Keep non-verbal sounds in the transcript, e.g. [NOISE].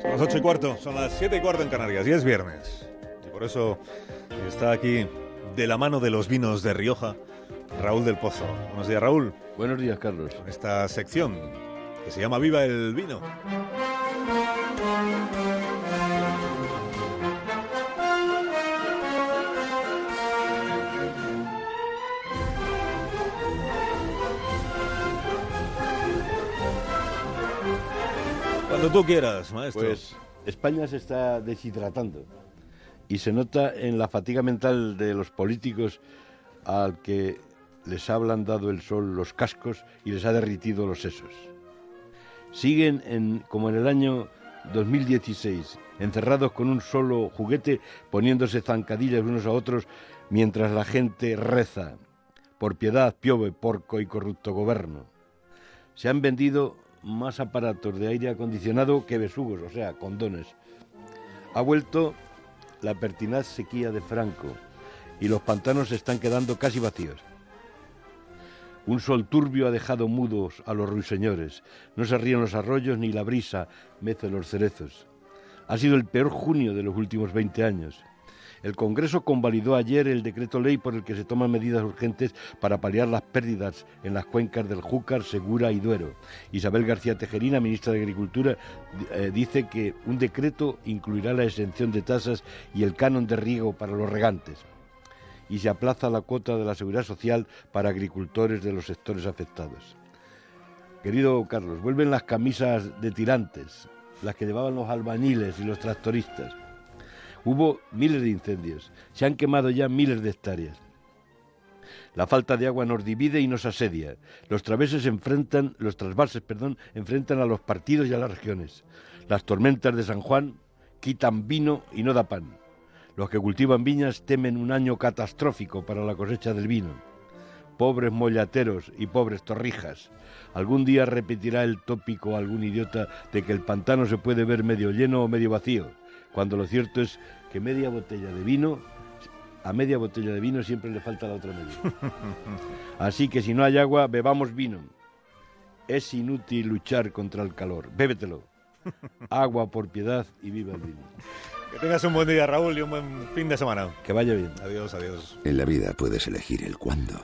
Son las ocho y cuarto, son las siete y cuarto en Canarias y es viernes. Y por eso está aquí de la mano de los vinos de Rioja, Raúl del Pozo. Buenos días, Raúl. Buenos días, Carlos. Esta sección que se llama Viva el Vino. Cuando tú quieras, maestro. Pues España se está deshidratando y se nota en la fatiga mental de los políticos al que les ha ablandado el sol los cascos y les ha derritido los sesos. Siguen en, como en el año 2016, encerrados con un solo juguete, poniéndose zancadillas unos a otros mientras la gente reza por piedad, piove, porco y corrupto gobierno. Se han vendido más aparatos de aire acondicionado que besugos, o sea, condones. Ha vuelto la pertinaz sequía de Franco y los pantanos se están quedando casi vacíos. Un sol turbio ha dejado mudos a los ruiseñores. No se ríen los arroyos ni la brisa mece los cerezos. Ha sido el peor junio de los últimos 20 años. El Congreso convalidó ayer el decreto ley por el que se toman medidas urgentes para paliar las pérdidas en las cuencas del Júcar, Segura y Duero. Isabel García Tejerina, ministra de Agricultura, eh, dice que un decreto incluirá la exención de tasas y el canon de riego para los regantes. Y se aplaza la cuota de la seguridad social para agricultores de los sectores afectados. Querido Carlos, vuelven las camisas de tirantes, las que llevaban los albañiles y los tractoristas. Hubo miles de incendios, se han quemado ya miles de hectáreas. La falta de agua nos divide y nos asedia. Los traveses enfrentan, los trasvases, perdón, enfrentan a los partidos y a las regiones. Las tormentas de San Juan quitan vino y no da pan. Los que cultivan viñas temen un año catastrófico para la cosecha del vino. Pobres mollateros y pobres torrijas. Algún día repetirá el tópico algún idiota de que el pantano se puede ver medio lleno o medio vacío cuando lo cierto es que media botella de vino, a media botella de vino siempre le falta la otra media. [LAUGHS] Así que si no hay agua, bebamos vino. Es inútil luchar contra el calor. Bébetelo. Agua por piedad y viva el vino. Que tengas un buen día, Raúl, y un buen fin de semana. Que vaya bien. Adiós, adiós. En la vida puedes elegir el cuándo